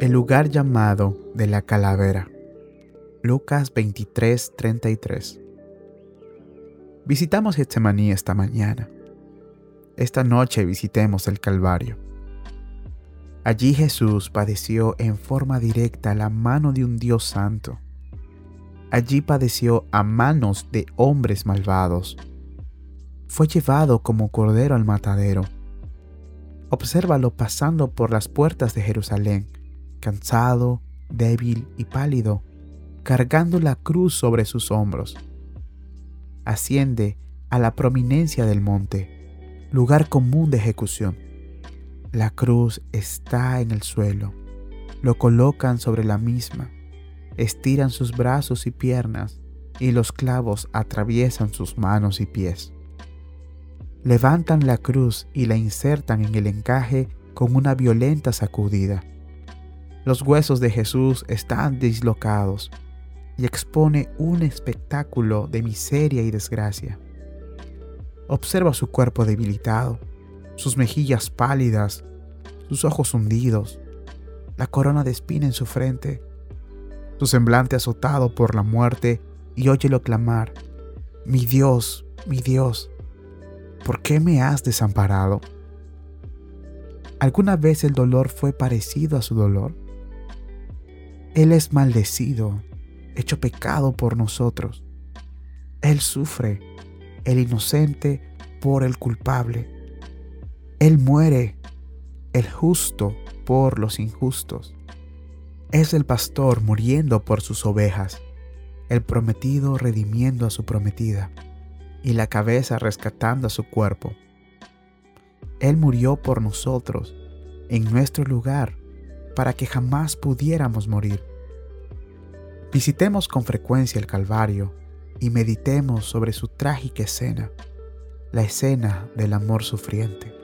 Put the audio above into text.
El lugar llamado de la calavera. Lucas 23, 33. Visitamos Getsemaní esta mañana. Esta noche visitemos el Calvario. Allí Jesús padeció en forma directa la mano de un Dios santo. Allí padeció a manos de hombres malvados. Fue llevado como cordero al matadero. Obsérvalo pasando por las puertas de Jerusalén cansado, débil y pálido, cargando la cruz sobre sus hombros. Asciende a la prominencia del monte, lugar común de ejecución. La cruz está en el suelo, lo colocan sobre la misma, estiran sus brazos y piernas y los clavos atraviesan sus manos y pies. Levantan la cruz y la insertan en el encaje con una violenta sacudida. Los huesos de Jesús están dislocados y expone un espectáculo de miseria y desgracia. Observa su cuerpo debilitado, sus mejillas pálidas, sus ojos hundidos, la corona de espina en su frente, su semblante azotado por la muerte y óyelo clamar, mi Dios, mi Dios, ¿por qué me has desamparado? ¿Alguna vez el dolor fue parecido a su dolor? Él es maldecido, hecho pecado por nosotros. Él sufre, el inocente por el culpable. Él muere, el justo por los injustos. Es el pastor muriendo por sus ovejas, el prometido redimiendo a su prometida, y la cabeza rescatando a su cuerpo. Él murió por nosotros, en nuestro lugar, para que jamás pudiéramos morir. Visitemos con frecuencia el Calvario y meditemos sobre su trágica escena, la escena del amor sufriente.